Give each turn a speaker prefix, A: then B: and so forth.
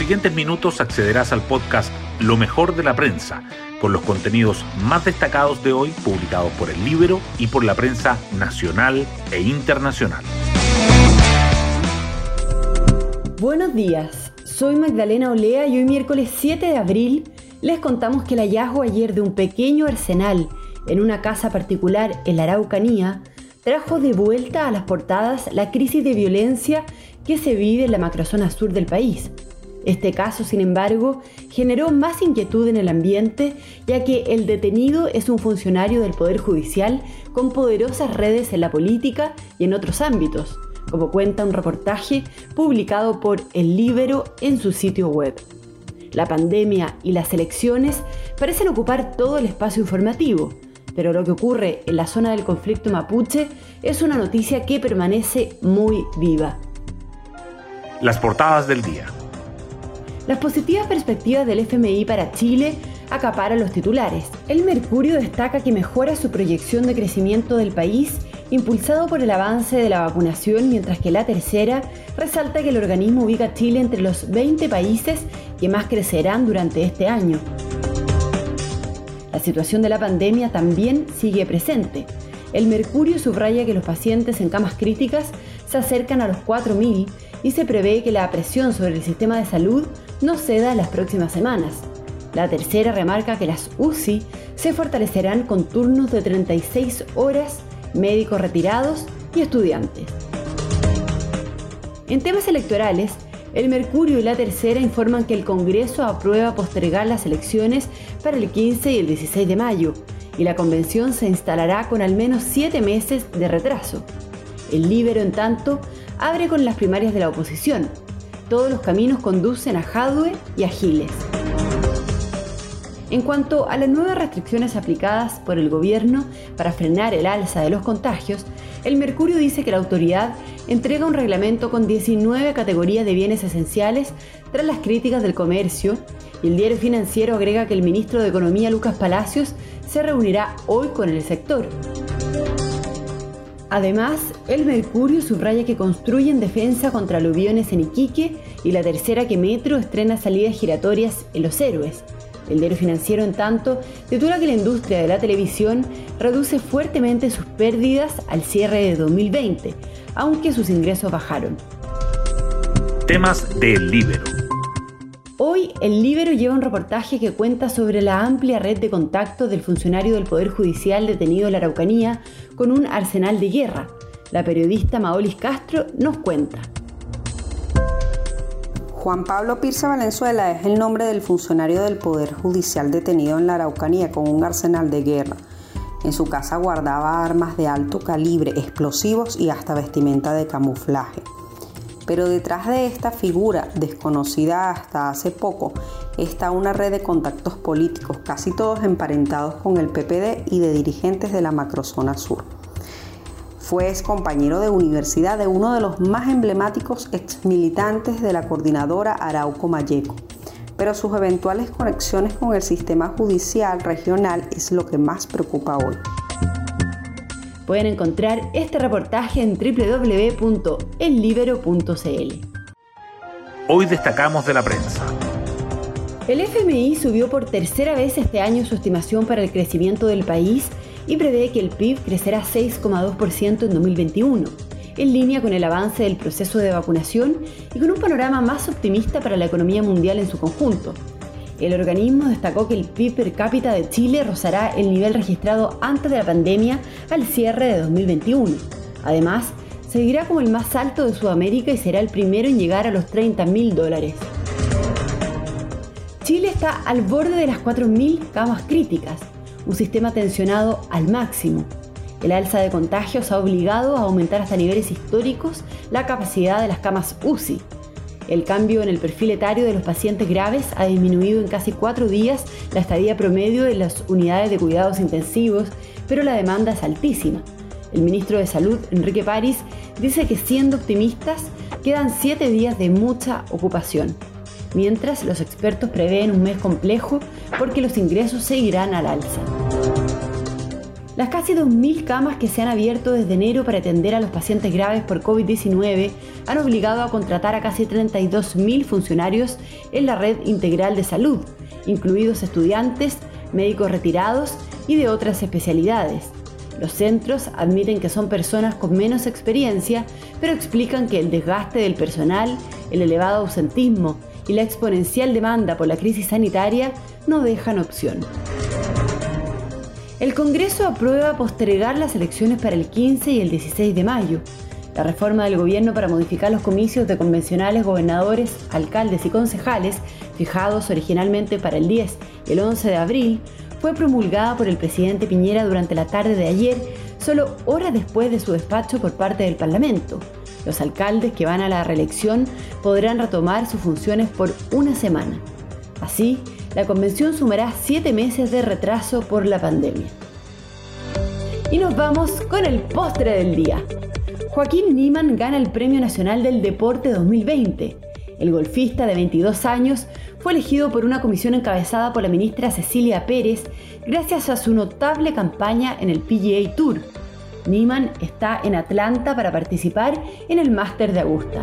A: siguientes minutos accederás al podcast Lo mejor de la prensa, con los contenidos más destacados de hoy publicados por el Libro y por la prensa nacional e internacional.
B: Buenos días, soy Magdalena Olea y hoy miércoles 7 de abril les contamos que el hallazgo ayer de un pequeño arsenal en una casa particular en la Araucanía trajo de vuelta a las portadas la crisis de violencia que se vive en la macrozona sur del país. Este caso, sin embargo, generó más inquietud en el ambiente, ya que el detenido es un funcionario del Poder Judicial con poderosas redes en la política y en otros ámbitos, como cuenta un reportaje publicado por El Libero en su sitio web. La pandemia y las elecciones parecen ocupar todo el espacio informativo, pero lo que ocurre en la zona del conflicto mapuche es una noticia que permanece muy viva.
A: Las portadas del día.
B: Las positivas perspectivas del FMI para Chile acaparan los titulares. El Mercurio destaca que mejora su proyección de crecimiento del país impulsado por el avance de la vacunación, mientras que la tercera resalta que el organismo ubica a Chile entre los 20 países que más crecerán durante este año. La situación de la pandemia también sigue presente. El Mercurio subraya que los pacientes en camas críticas se acercan a los 4.000 y se prevé que la presión sobre el sistema de salud no ceda en las próximas semanas. La tercera remarca que las UCI se fortalecerán con turnos de 36 horas, médicos retirados y estudiantes. En temas electorales, el Mercurio y la Tercera informan que el Congreso aprueba postergar las elecciones para el 15 y el 16 de mayo, y la convención se instalará con al menos siete meses de retraso. El Libero, en tanto, abre con las primarias de la oposición. Todos los caminos conducen a Jadwe y a Giles. En cuanto a las nuevas restricciones aplicadas por el gobierno para frenar el alza de los contagios, el Mercurio dice que la autoridad entrega un reglamento con 19 categorías de bienes esenciales tras las críticas del comercio y el diario financiero agrega que el ministro de Economía Lucas Palacios se reunirá hoy con el sector. Además, el Mercurio subraya que construyen defensa contra aluviones en Iquique y la tercera que Metro estrena salidas giratorias en Los Héroes. El diario financiero, en tanto, titula que la industria de la televisión reduce fuertemente sus pérdidas al cierre de 2020, aunque sus ingresos bajaron.
A: Temas del Libero.
B: Hoy el Libero lleva un reportaje que cuenta sobre la amplia red de contactos del funcionario del Poder Judicial detenido en la Araucanía con un arsenal de guerra. La periodista Maolis Castro nos cuenta.
C: Juan Pablo Pirza Valenzuela es el nombre del funcionario del Poder Judicial detenido en la Araucanía con un arsenal de guerra. En su casa guardaba armas de alto calibre, explosivos y hasta vestimenta de camuflaje. Pero detrás de esta figura, desconocida hasta hace poco, está una red de contactos políticos, casi todos emparentados con el PPD y de dirigentes de la macrozona sur. Fue ex compañero de universidad de uno de los más emblemáticos ex militantes de la coordinadora Arauco Mayeco. Pero sus eventuales conexiones con el sistema judicial regional es lo que más preocupa hoy.
B: Pueden encontrar este reportaje en www.ellibero.cl.
A: Hoy destacamos de la prensa.
B: El FMI subió por tercera vez este año su estimación para el crecimiento del país y prevé que el PIB crecerá 6,2% en 2021, en línea con el avance del proceso de vacunación y con un panorama más optimista para la economía mundial en su conjunto. El organismo destacó que el PIB per cápita de Chile rozará el nivel registrado antes de la pandemia al cierre de 2021. Además, seguirá como el más alto de Sudamérica y será el primero en llegar a los 30 mil dólares. Chile está al borde de las 4.000 camas críticas, un sistema tensionado al máximo. El alza de contagios ha obligado a aumentar hasta niveles históricos la capacidad de las camas UCI. El cambio en el perfil etario de los pacientes graves ha disminuido en casi cuatro días la estadía promedio de las unidades de cuidados intensivos, pero la demanda es altísima. El ministro de Salud, Enrique París, dice que siendo optimistas, quedan siete días de mucha ocupación mientras los expertos prevén un mes complejo porque los ingresos seguirán al alza. Las casi 2.000 camas que se han abierto desde enero para atender a los pacientes graves por COVID-19 han obligado a contratar a casi 32.000 funcionarios en la red integral de salud, incluidos estudiantes, médicos retirados y de otras especialidades. Los centros admiten que son personas con menos experiencia, pero explican que el desgaste del personal, el elevado ausentismo y la exponencial demanda por la crisis sanitaria no dejan opción. El Congreso aprueba postergar las elecciones para el 15 y el 16 de mayo. La reforma del gobierno para modificar los comicios de convencionales, gobernadores, alcaldes y concejales, fijados originalmente para el 10 y el 11 de abril, fue promulgada por el presidente Piñera durante la tarde de ayer, solo horas después de su despacho por parte del Parlamento. Los alcaldes que van a la reelección podrán retomar sus funciones por una semana. Así, la convención sumará siete meses de retraso por la pandemia. Y nos vamos con el postre del día. Joaquín Niman gana el Premio Nacional del Deporte 2020. El golfista de 22 años fue elegido por una comisión encabezada por la ministra Cecilia Pérez gracias a su notable campaña en el PGA Tour. Niman está en Atlanta para participar en el Máster de Augusta.